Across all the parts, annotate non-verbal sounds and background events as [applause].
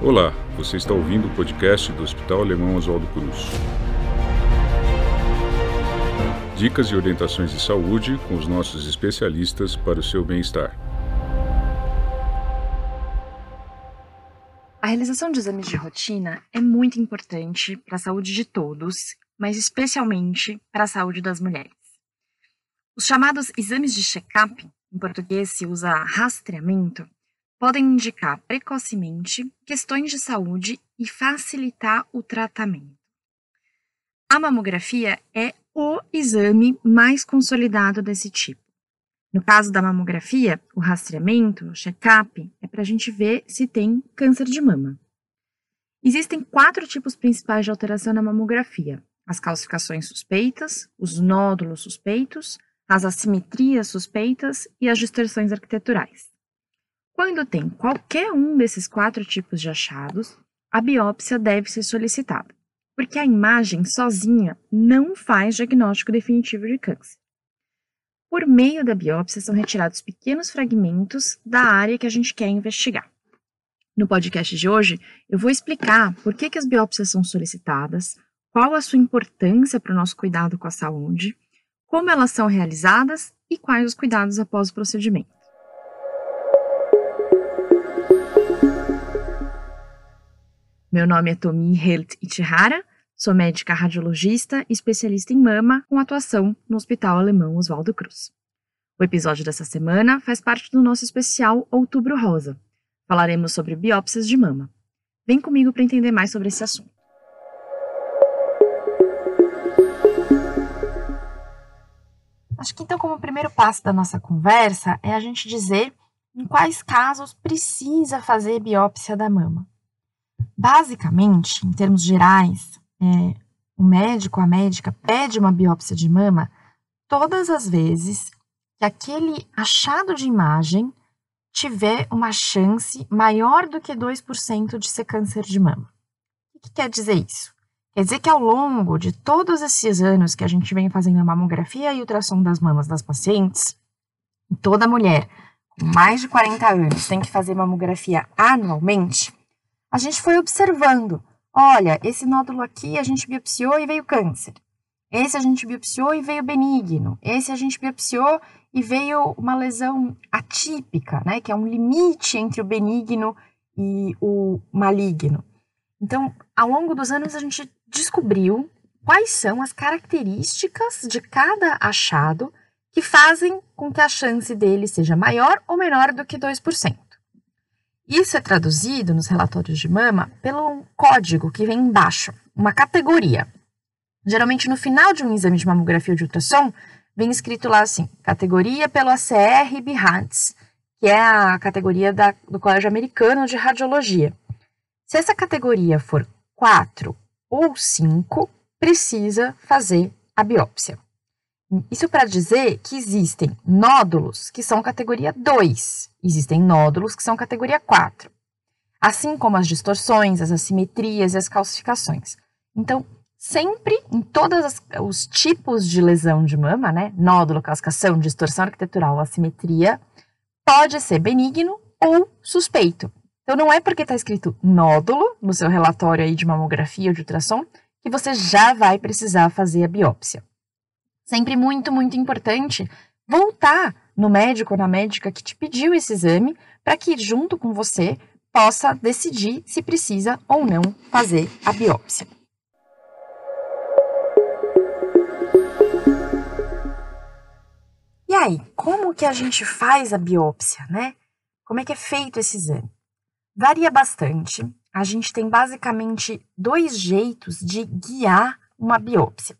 Olá, você está ouvindo o podcast do Hospital Alemão Oswaldo Cruz. Dicas e orientações de saúde com os nossos especialistas para o seu bem-estar. A realização de exames de rotina é muito importante para a saúde de todos, mas especialmente para a saúde das mulheres. Os chamados exames de check-up, em português se usa rastreamento, podem indicar precocemente questões de saúde e facilitar o tratamento. A mamografia é o exame mais consolidado desse tipo. No caso da mamografia, o rastreamento, o check-up, é para a gente ver se tem câncer de mama. Existem quatro tipos principais de alteração na mamografia: as calcificações suspeitas, os nódulos suspeitos, as assimetrias suspeitas e as distorções arquiteturais. Quando tem qualquer um desses quatro tipos de achados, a biópsia deve ser solicitada, porque a imagem sozinha não faz diagnóstico definitivo de câncer. Por meio da biópsia são retirados pequenos fragmentos da área que a gente quer investigar. No podcast de hoje, eu vou explicar por que, que as biópsias são solicitadas, qual a sua importância para o nosso cuidado com a saúde, como elas são realizadas e quais os cuidados após o procedimento. Meu nome é Tomi Helt Ichihara, sou médica radiologista e especialista em mama com atuação no Hospital Alemão Oswaldo Cruz. O episódio dessa semana faz parte do nosso especial Outubro Rosa. Falaremos sobre biópsias de mama. Vem comigo para entender mais sobre esse assunto. Acho que então, como primeiro passo da nossa conversa, é a gente dizer em quais casos precisa fazer biópsia da mama. Basicamente, em termos gerais, é, o médico, a médica pede uma biópsia de mama todas as vezes que aquele achado de imagem tiver uma chance maior do que 2% de ser câncer de mama. O que quer dizer isso? Quer dizer que ao longo de todos esses anos que a gente vem fazendo a mamografia e ultrassom das mamas das pacientes, toda mulher com mais de 40 anos tem que fazer mamografia anualmente, a gente foi observando. Olha, esse nódulo aqui a gente biopsiou e veio câncer. Esse a gente biopsiou e veio benigno. Esse a gente biopsiou e veio uma lesão atípica, né, que é um limite entre o benigno e o maligno. Então, ao longo dos anos a gente descobriu quais são as características de cada achado que fazem com que a chance dele seja maior ou menor do que 2%. Isso é traduzido nos relatórios de mama pelo código que vem embaixo, uma categoria. Geralmente no final de um exame de mamografia ou de ultrassom, vem escrito lá assim, categoria pelo ACR BHANTS, que é a categoria da, do Colégio Americano de Radiologia. Se essa categoria for 4 ou 5, precisa fazer a biópsia. Isso para dizer que existem nódulos que são categoria 2, existem nódulos que são categoria 4, assim como as distorções, as assimetrias e as calcificações. Então, sempre em todos os tipos de lesão de mama, né, nódulo, calcificação, distorção arquitetural, assimetria, pode ser benigno ou suspeito. Então, não é porque está escrito nódulo no seu relatório aí de mamografia ou de ultrassom que você já vai precisar fazer a biópsia. Sempre muito, muito importante voltar no médico ou na médica que te pediu esse exame para que, junto com você, possa decidir se precisa ou não fazer a biópsia. E aí, como que a gente faz a biópsia, né? Como é que é feito esse exame? Varia bastante. A gente tem basicamente dois jeitos de guiar uma biópsia.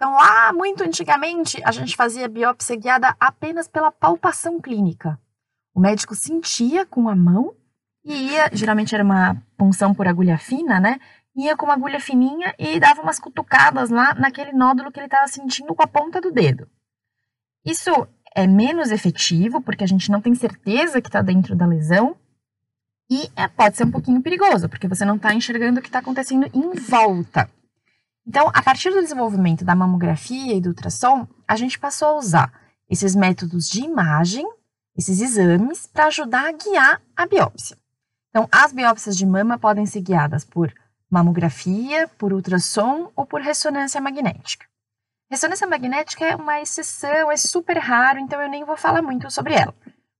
Então, lá muito antigamente, a gente fazia biópsia guiada apenas pela palpação clínica. O médico sentia com a mão e ia, geralmente era uma punção por agulha fina, né? Ia com uma agulha fininha e dava umas cutucadas lá naquele nódulo que ele estava sentindo com a ponta do dedo. Isso é menos efetivo, porque a gente não tem certeza que está dentro da lesão, e é, pode ser um pouquinho perigoso, porque você não está enxergando o que está acontecendo em volta. Então, a partir do desenvolvimento da mamografia e do ultrassom, a gente passou a usar esses métodos de imagem, esses exames, para ajudar a guiar a biópsia. Então, as biópsias de mama podem ser guiadas por mamografia, por ultrassom ou por ressonância magnética. Ressonância magnética é uma exceção, é super raro, então eu nem vou falar muito sobre ela.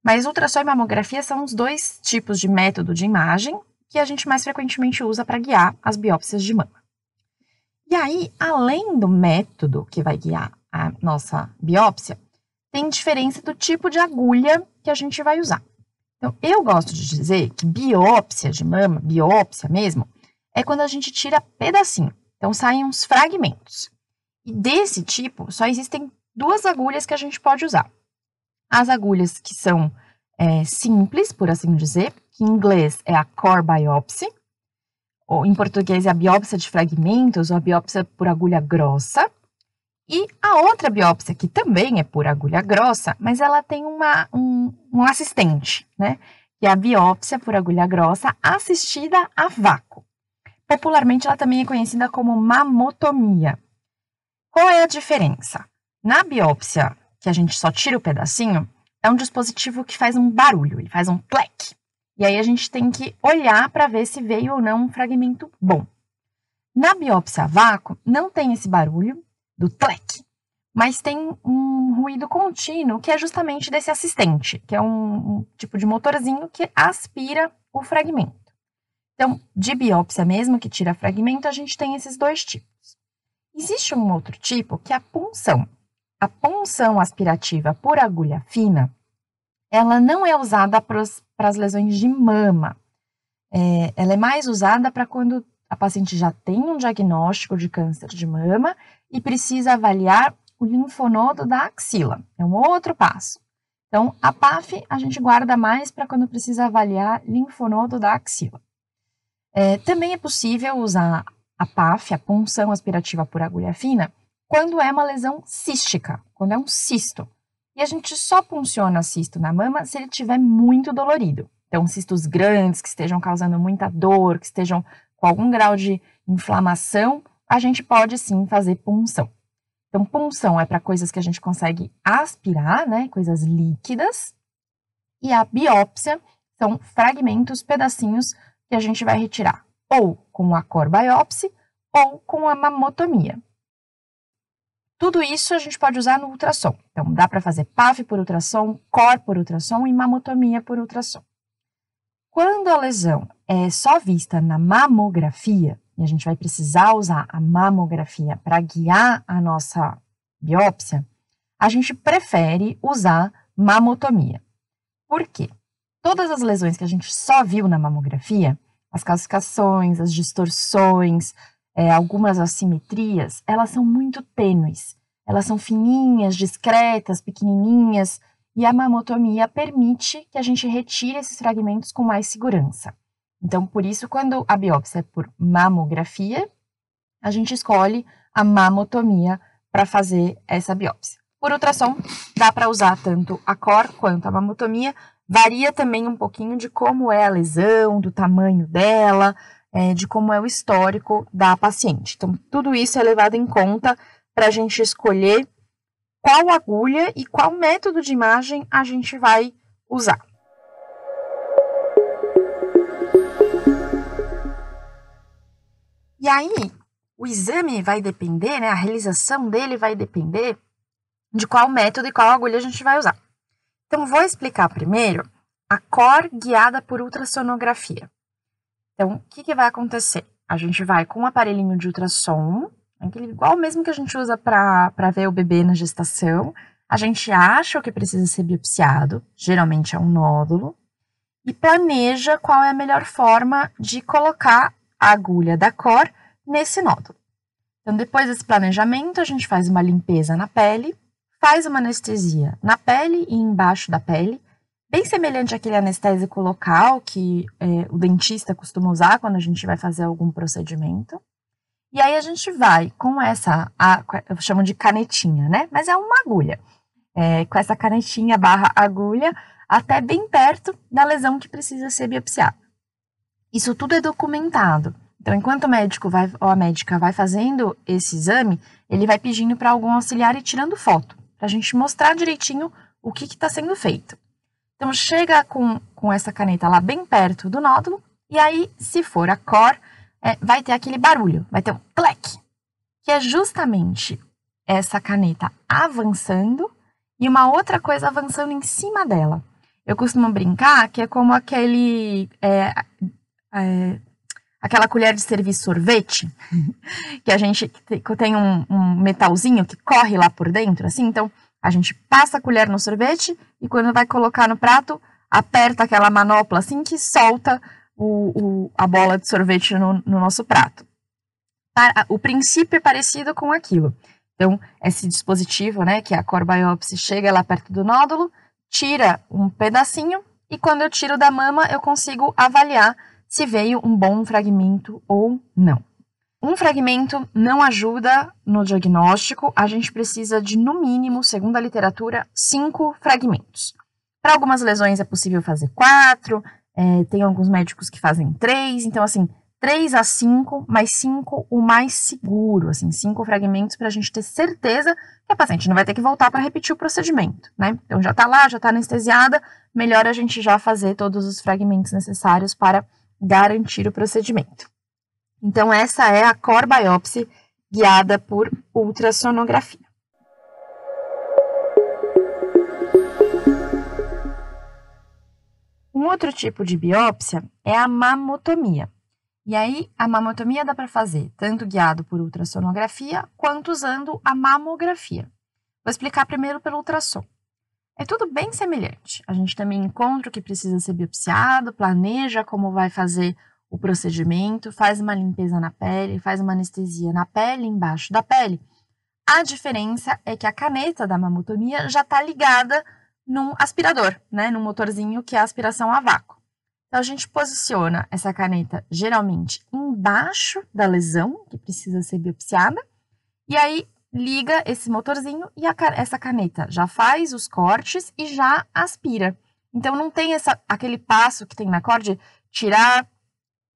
Mas ultrassom e mamografia são os dois tipos de método de imagem que a gente mais frequentemente usa para guiar as biópsias de mama. E aí, além do método que vai guiar a nossa biópsia, tem diferença do tipo de agulha que a gente vai usar. Então, eu gosto de dizer que biópsia de mama, biópsia mesmo, é quando a gente tira pedacinho. Então, saem uns fragmentos. E desse tipo, só existem duas agulhas que a gente pode usar. As agulhas que são é, simples, por assim dizer, que em inglês é a core biopsy, ou em português é a biópsia de fragmentos ou a biópsia por agulha grossa. E a outra biópsia, que também é por agulha grossa, mas ela tem uma, um, um assistente, né? Que é a biópsia por agulha grossa assistida a vácuo. Popularmente, ela também é conhecida como mamotomia. Qual é a diferença? Na biópsia, que a gente só tira o pedacinho, é um dispositivo que faz um barulho, ele faz um plec. E aí a gente tem que olhar para ver se veio ou não um fragmento bom. Na biópsia a vácuo, não tem esse barulho do plec, mas tem um ruído contínuo que é justamente desse assistente, que é um, um tipo de motorzinho que aspira o fragmento. Então, de biópsia mesmo, que tira fragmento, a gente tem esses dois tipos. Existe um outro tipo que é a punção. A punção aspirativa por agulha fina, ela não é usada para as lesões de mama. É, ela é mais usada para quando a paciente já tem um diagnóstico de câncer de mama e precisa avaliar o linfonodo da axila. É um outro passo. Então, a PAF a gente guarda mais para quando precisa avaliar linfonodo da axila. É, também é possível usar a PAF, a punção aspirativa por agulha fina, quando é uma lesão cística, quando é um cisto. E a gente só punciona cisto na mama se ele estiver muito dolorido. Então, cistos grandes que estejam causando muita dor, que estejam com algum grau de inflamação, a gente pode sim fazer punção. Então, punção é para coisas que a gente consegue aspirar, né, coisas líquidas. E a biópsia são fragmentos, pedacinhos que a gente vai retirar ou com a core biopsy ou com a mamotomia. Tudo isso a gente pode usar no ultrassom. Então, dá para fazer PAF por ultrassom, core por ultrassom e mamotomia por ultrassom. Quando a lesão é só vista na mamografia, e a gente vai precisar usar a mamografia para guiar a nossa biópsia, a gente prefere usar mamotomia. Por quê? Todas as lesões que a gente só viu na mamografia, as calcificações, as distorções, é, algumas assimetrias, elas são muito tênues. Elas são fininhas, discretas, pequenininhas, e a mamotomia permite que a gente retire esses fragmentos com mais segurança. Então, por isso, quando a biópsia é por mamografia, a gente escolhe a mamotomia para fazer essa biópsia. Por ultrassom, dá para usar tanto a COR quanto a mamotomia, Varia também um pouquinho de como é a lesão, do tamanho dela, é, de como é o histórico da paciente. Então, tudo isso é levado em conta para a gente escolher qual agulha e qual método de imagem a gente vai usar. E aí, o exame vai depender, né, a realização dele vai depender de qual método e qual agulha a gente vai usar. Então, vou explicar primeiro a COR guiada por ultrassonografia. Então, o que, que vai acontecer? A gente vai com um aparelhinho de ultrassom, aquele igual mesmo que a gente usa para ver o bebê na gestação. A gente acha o que precisa ser biopsiado, geralmente é um nódulo, e planeja qual é a melhor forma de colocar a agulha da COR nesse nódulo. Então, depois desse planejamento, a gente faz uma limpeza na pele, faz uma anestesia na pele e embaixo da pele, bem semelhante àquele anestésico local que é, o dentista costuma usar quando a gente vai fazer algum procedimento. E aí a gente vai com essa, a, chamo de canetinha, né? Mas é uma agulha. É, com essa canetinha barra agulha até bem perto da lesão que precisa ser biopsiada. Isso tudo é documentado. Então, enquanto o médico vai, ou a médica vai fazendo esse exame, ele vai pedindo para algum auxiliar e tirando foto para a gente mostrar direitinho o que está sendo feito. Então, chega com, com essa caneta lá bem perto do nódulo, e aí, se for a cor, é, vai ter aquele barulho, vai ter um clec, que é justamente essa caneta avançando e uma outra coisa avançando em cima dela. Eu costumo brincar que é como aquele. É, é, aquela colher de servir sorvete, [laughs] que a gente tem um, um, metalzinho que corre lá por dentro, assim. Então, a gente passa a colher no sorvete e quando vai colocar no prato, aperta aquela manopla assim que solta o, o, a bola de sorvete no, no nosso prato. O princípio é parecido com aquilo. Então, esse dispositivo, né, que é a core biopsy, chega lá perto do nódulo, tira um pedacinho e quando eu tiro da mama, eu consigo avaliar se veio um bom fragmento ou não. Um fragmento não ajuda no diagnóstico, a gente precisa de, no mínimo, segundo a literatura, cinco fragmentos. Para algumas lesões é possível fazer quatro, é, tem alguns médicos que fazem três, então, assim, 3 a 5, mais 5 o mais seguro, assim, 5 fragmentos para a gente ter certeza que a paciente não vai ter que voltar para repetir o procedimento, né? Então já está lá, já está anestesiada, melhor a gente já fazer todos os fragmentos necessários para garantir o procedimento. Então essa é a core biopsy guiada por ultrassonografia. Um outro tipo de biópsia é a mamotomia. E aí, a mamotomia dá para fazer tanto guiado por ultrassonografia quanto usando a mamografia. Vou explicar primeiro pelo ultrassom. É tudo bem semelhante. A gente também encontra o que precisa ser biopsiado, planeja como vai fazer o procedimento, faz uma limpeza na pele, faz uma anestesia na pele, embaixo da pele. A diferença é que a caneta da mamotomia já está ligada num aspirador, né, num motorzinho que é a aspiração a vácuo. Então, a gente posiciona essa caneta geralmente embaixo da lesão, que precisa ser biopsiada, e aí liga esse motorzinho e a, essa caneta já faz os cortes e já aspira. Então, não tem essa, aquele passo que tem na corda tirar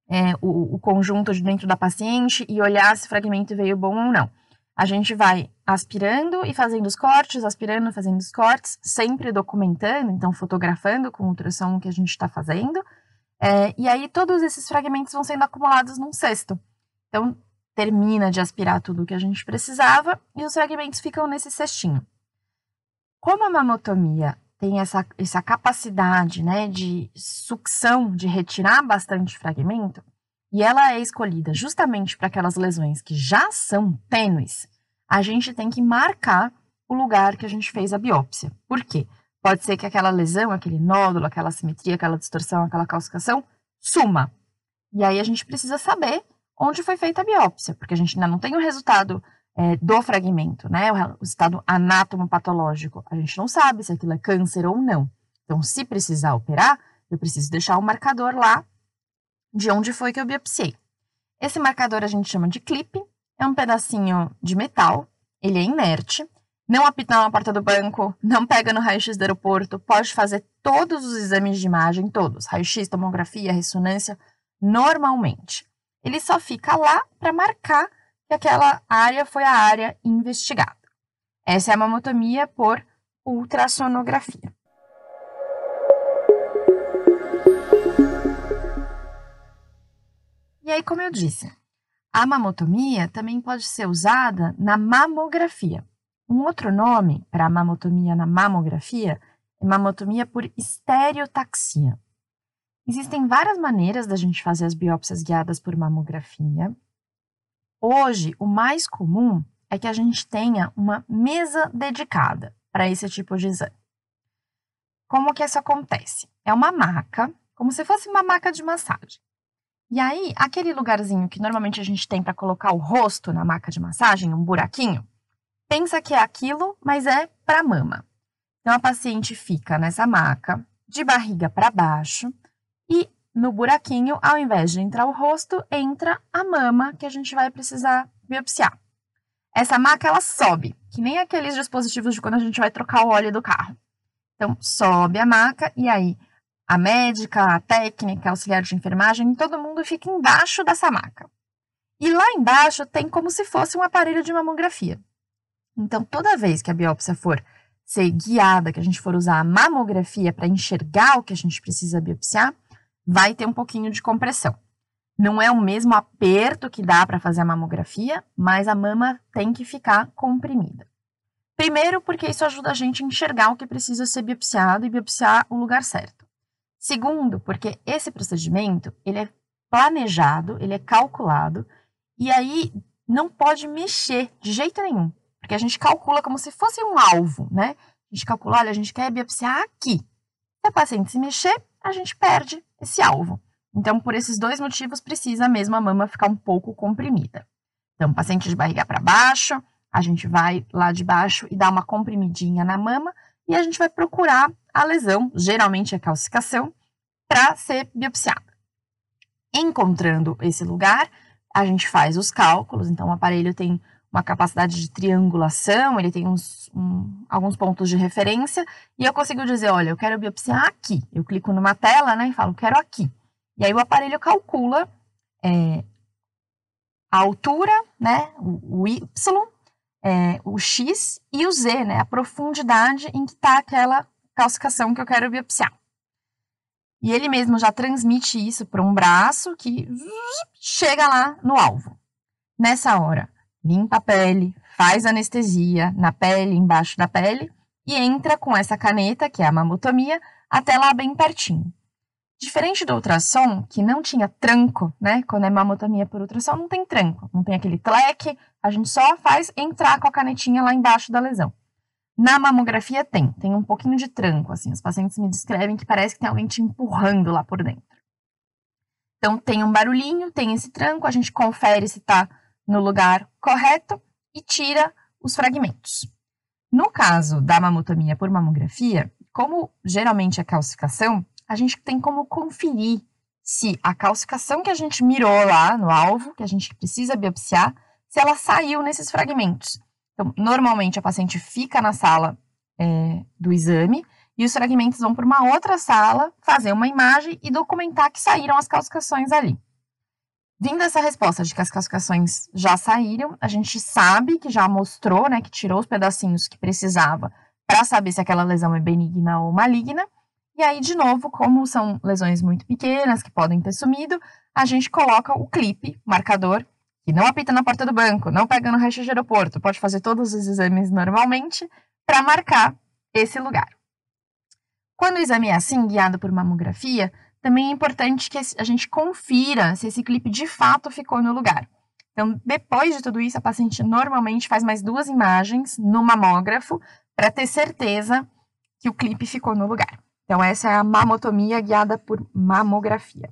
é, o, o conjunto de dentro da paciente e olhar se o fragmento veio bom ou não. A gente vai aspirando e fazendo os cortes, aspirando e fazendo os cortes, sempre documentando, então fotografando com o ultrassom que a gente está fazendo, é, e aí todos esses fragmentos vão sendo acumulados num cesto. Então, termina de aspirar tudo o que a gente precisava e os fragmentos ficam nesse cestinho. Como a mamotomia tem essa, essa capacidade né, de sucção, de retirar bastante fragmento, e ela é escolhida justamente para aquelas lesões que já são tênues, a gente tem que marcar o lugar que a gente fez a biópsia. Por quê? Pode ser que aquela lesão, aquele nódulo, aquela simetria, aquela distorção, aquela calcificação suma. E aí a gente precisa saber onde foi feita a biópsia, porque a gente ainda não tem o resultado é, do fragmento, né? O, o estado anatomopatológico. A gente não sabe se aquilo é câncer ou não. Então, se precisar operar, eu preciso deixar o marcador lá de onde foi que eu biopsiei. Esse marcador a gente chama de clipe, é um pedacinho de metal, ele é inerte, não apita na porta do banco, não pega no raio-x do aeroporto, pode fazer todos os exames de imagem, todos, raio-x, tomografia, ressonância, normalmente. Ele só fica lá para marcar que aquela área foi a área investigada. Essa é a mamotomia por ultrassonografia. E aí, como eu disse, a mamotomia também pode ser usada na mamografia. Um outro nome para mamotomia na mamografia é mamotomia por estereotaxia. Existem várias maneiras da gente fazer as biópsias guiadas por mamografia. Hoje, o mais comum é que a gente tenha uma mesa dedicada para esse tipo de exame. Como que isso acontece? É uma maca, como se fosse uma maca de massagem. E aí, aquele lugarzinho que normalmente a gente tem para colocar o rosto na maca de massagem, um buraquinho, pensa que é aquilo, mas é para mama. Então a paciente fica nessa maca, de barriga para baixo, e no buraquinho, ao invés de entrar o rosto, entra a mama que a gente vai precisar biopsiar. Essa maca ela sobe, que nem aqueles dispositivos de quando a gente vai trocar o óleo do carro. Então sobe a maca e aí a médica, a técnica, a auxiliar de enfermagem, todo mundo fica embaixo dessa maca. E lá embaixo tem como se fosse um aparelho de mamografia. Então, toda vez que a biópsia for ser guiada, que a gente for usar a mamografia para enxergar o que a gente precisa biopsiar, vai ter um pouquinho de compressão. Não é o mesmo aperto que dá para fazer a mamografia, mas a mama tem que ficar comprimida. Primeiro, porque isso ajuda a gente a enxergar o que precisa ser biopsiado e biopsiar o lugar certo. Segundo, porque esse procedimento ele é planejado, ele é calculado e aí não pode mexer de jeito nenhum, porque a gente calcula como se fosse um alvo, né? A gente calcula, olha, a gente quer biopsiar aqui. Se a paciente se mexer, a gente perde esse alvo. Então, por esses dois motivos, precisa mesmo a mama ficar um pouco comprimida. Então, paciente de barriga para baixo, a gente vai lá de baixo e dá uma comprimidinha na mama e a gente vai procurar a lesão, geralmente a calcificação, para ser biopsiada. Encontrando esse lugar, a gente faz os cálculos, então o aparelho tem uma capacidade de triangulação, ele tem uns, um, alguns pontos de referência, e eu consigo dizer, olha, eu quero biopsiar aqui. Eu clico numa tela, né, e falo, quero aqui. E aí o aparelho calcula é, a altura, né, o, o Y, é, o X e o Z, né, a profundidade em que está aquela calcificação que eu quero biopsiar. E ele mesmo já transmite isso para um braço que chega lá no alvo. Nessa hora, limpa a pele, faz anestesia na pele, embaixo da pele, e entra com essa caneta, que é a mamotomia, até lá bem pertinho. Diferente do ultrassom, que não tinha tranco, né? Quando é mamotomia por ultrassom, não tem tranco, não tem aquele tleque, a gente só faz entrar com a canetinha lá embaixo da lesão. Na mamografia tem, tem um pouquinho de tranco, assim, os pacientes me descrevem que parece que tem alguém te empurrando lá por dentro. Então tem um barulhinho, tem esse tranco, a gente confere se está no lugar correto e tira os fragmentos. No caso da mamotomia por mamografia, como geralmente é calcificação, a gente tem como conferir se a calcificação que a gente mirou lá no alvo, que a gente precisa biopsiar, se ela saiu nesses fragmentos. Então, normalmente a paciente fica na sala é, do exame e os fragmentos vão para uma outra sala fazer uma imagem e documentar que saíram as calcificações ali. Vindo essa resposta de que as calcificações já saíram, a gente sabe que já mostrou, né, que tirou os pedacinhos que precisava para saber se aquela lesão é benigna ou maligna. E aí, de novo, como são lesões muito pequenas que podem ter sumido, a gente coloca o clipe, marcador, que não apita na porta do banco, não pega no raio de aeroporto, pode fazer todos os exames normalmente para marcar esse lugar. Quando o exame é assim, guiado por mamografia, também é importante que a gente confira se esse clipe de fato ficou no lugar. Então, depois de tudo isso, a paciente normalmente faz mais duas imagens no mamógrafo para ter certeza que o clipe ficou no lugar. Então, essa é a mamotomia guiada por mamografia.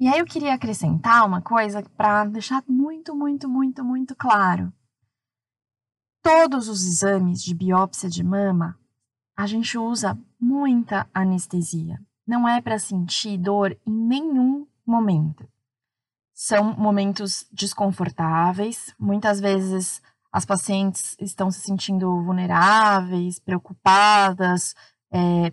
E aí eu queria acrescentar uma coisa para deixar muito, muito, muito, muito claro. Todos os exames de biópsia de mama, a gente usa muita anestesia. Não é para sentir dor em nenhum momento. São momentos desconfortáveis, muitas vezes as pacientes estão se sentindo vulneráveis, preocupadas, é,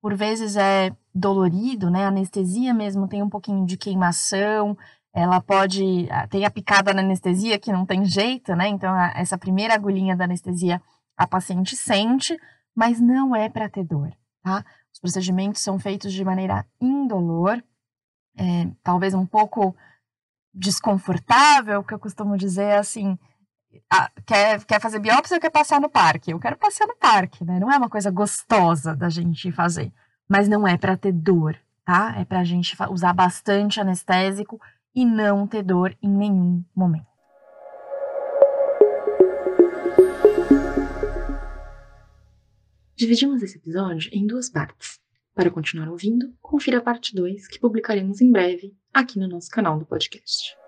por vezes é dolorido, né? A anestesia mesmo tem um pouquinho de queimação, ela pode. Ah, tem a picada na anestesia que não tem jeito, né? Então, essa primeira agulhinha da anestesia a paciente sente, mas não é para ter dor, tá? Os procedimentos são feitos de maneira indolor, é, talvez um pouco desconfortável, que eu costumo dizer assim. Quer, quer fazer biópsia ou quer passear no parque? Eu quero passear no parque, né? Não é uma coisa gostosa da gente fazer, mas não é para ter dor, tá? É para a gente usar bastante anestésico e não ter dor em nenhum momento. Dividimos esse episódio em duas partes. Para continuar ouvindo, confira a parte 2, que publicaremos em breve aqui no nosso canal do podcast.